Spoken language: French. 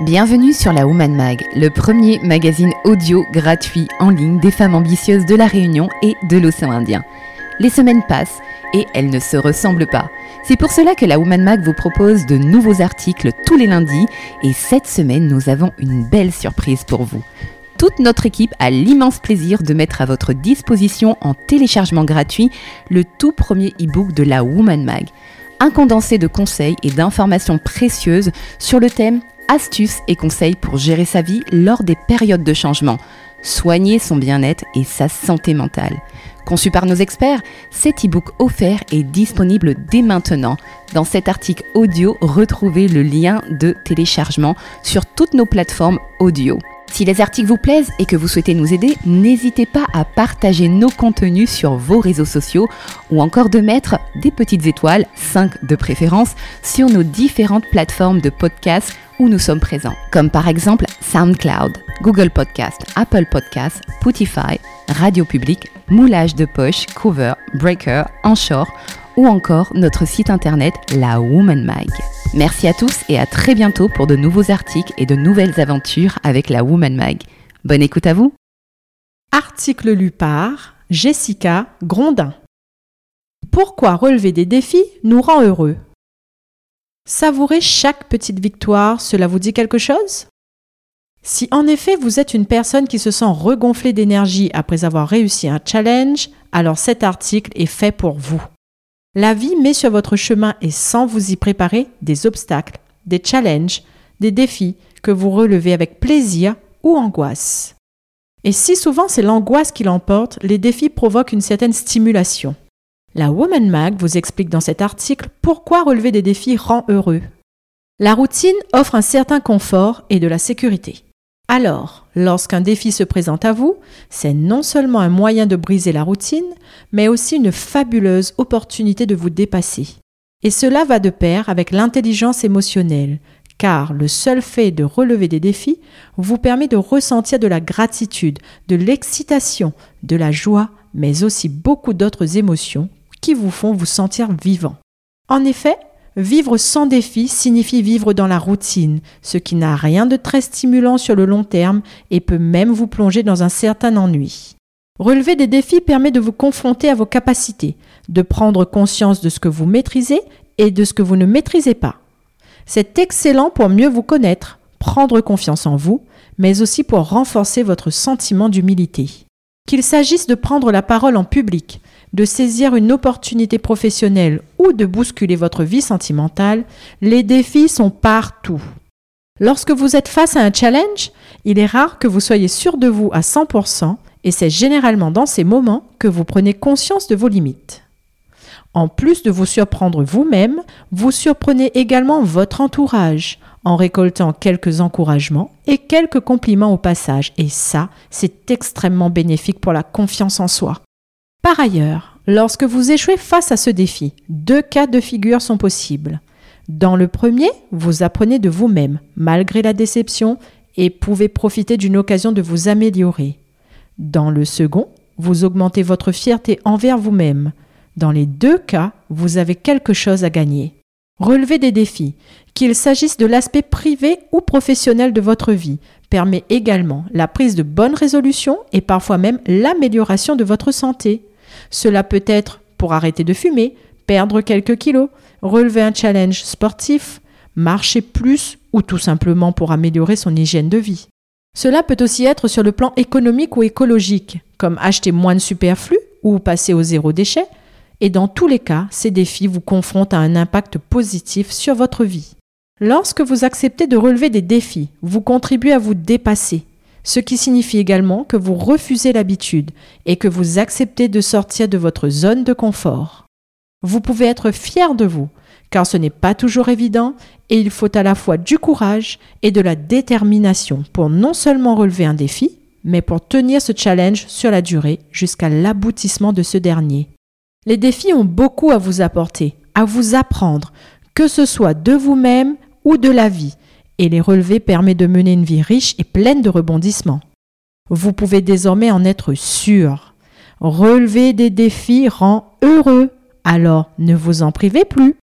Bienvenue sur la Woman Mag, le premier magazine audio gratuit en ligne des femmes ambitieuses de la Réunion et de l'océan Indien. Les semaines passent et elles ne se ressemblent pas. C'est pour cela que la Woman Mag vous propose de nouveaux articles tous les lundis et cette semaine nous avons une belle surprise pour vous. Toute notre équipe a l'immense plaisir de mettre à votre disposition en téléchargement gratuit le tout premier e-book de la Woman Mag. Un condensé de conseils et d'informations précieuses sur le thème astuces et conseils pour gérer sa vie lors des périodes de changement, soigner son bien-être et sa santé mentale. Conçu par nos experts, cet e-book offert est disponible dès maintenant. Dans cet article audio, retrouvez le lien de téléchargement sur toutes nos plateformes audio. Si les articles vous plaisent et que vous souhaitez nous aider, n'hésitez pas à partager nos contenus sur vos réseaux sociaux ou encore de mettre des petites étoiles, 5 de préférence, sur nos différentes plateformes de podcast où nous sommes présents, comme par exemple SoundCloud, Google Podcast, Apple Podcast, Spotify, Radio Public, Moulage de Poche, Cover, Breaker, Anchor ou encore notre site internet La Woman Mag. Merci à tous et à très bientôt pour de nouveaux articles et de nouvelles aventures avec La Woman Mag. Bonne écoute à vous. Article lu par Jessica Grondin. Pourquoi relever des défis nous rend heureux? Savourer chaque petite victoire, cela vous dit quelque chose? Si en effet vous êtes une personne qui se sent regonflée d'énergie après avoir réussi un challenge, alors cet article est fait pour vous. La vie met sur votre chemin et sans vous y préparer des obstacles, des challenges, des défis que vous relevez avec plaisir ou angoisse. Et si souvent c'est l'angoisse qui l'emporte, les défis provoquent une certaine stimulation. La Woman Mag vous explique dans cet article pourquoi relever des défis rend heureux. La routine offre un certain confort et de la sécurité. Alors, lorsqu'un défi se présente à vous, c'est non seulement un moyen de briser la routine, mais aussi une fabuleuse opportunité de vous dépasser. Et cela va de pair avec l'intelligence émotionnelle, car le seul fait de relever des défis vous permet de ressentir de la gratitude, de l'excitation, de la joie, mais aussi beaucoup d'autres émotions qui vous font vous sentir vivant. En effet, vivre sans défi signifie vivre dans la routine, ce qui n'a rien de très stimulant sur le long terme et peut même vous plonger dans un certain ennui. Relever des défis permet de vous confronter à vos capacités, de prendre conscience de ce que vous maîtrisez et de ce que vous ne maîtrisez pas. C'est excellent pour mieux vous connaître, prendre confiance en vous, mais aussi pour renforcer votre sentiment d'humilité. Qu'il s'agisse de prendre la parole en public, de saisir une opportunité professionnelle ou de bousculer votre vie sentimentale, les défis sont partout. Lorsque vous êtes face à un challenge, il est rare que vous soyez sûr de vous à 100% et c'est généralement dans ces moments que vous prenez conscience de vos limites. En plus de vous surprendre vous-même, vous surprenez également votre entourage en récoltant quelques encouragements et quelques compliments au passage. Et ça, c'est extrêmement bénéfique pour la confiance en soi. Par ailleurs, lorsque vous échouez face à ce défi, deux cas de figure sont possibles. Dans le premier, vous apprenez de vous-même, malgré la déception, et pouvez profiter d'une occasion de vous améliorer. Dans le second, vous augmentez votre fierté envers vous-même. Dans les deux cas, vous avez quelque chose à gagner. Relever des défis, qu'il s'agisse de l'aspect privé ou professionnel de votre vie, permet également la prise de bonnes résolutions et parfois même l'amélioration de votre santé. Cela peut être pour arrêter de fumer, perdre quelques kilos, relever un challenge sportif, marcher plus ou tout simplement pour améliorer son hygiène de vie. Cela peut aussi être sur le plan économique ou écologique, comme acheter moins de superflu ou passer au zéro déchet, et dans tous les cas, ces défis vous confrontent à un impact positif sur votre vie. Lorsque vous acceptez de relever des défis, vous contribuez à vous dépasser, ce qui signifie également que vous refusez l'habitude et que vous acceptez de sortir de votre zone de confort. Vous pouvez être fier de vous, car ce n'est pas toujours évident et il faut à la fois du courage et de la détermination pour non seulement relever un défi, mais pour tenir ce challenge sur la durée jusqu'à l'aboutissement de ce dernier. Les défis ont beaucoup à vous apporter, à vous apprendre, que ce soit de vous-même ou de la vie, et les relever permet de mener une vie riche et pleine de rebondissements. Vous pouvez désormais en être sûr. Relever des défis rend heureux, alors ne vous en privez plus.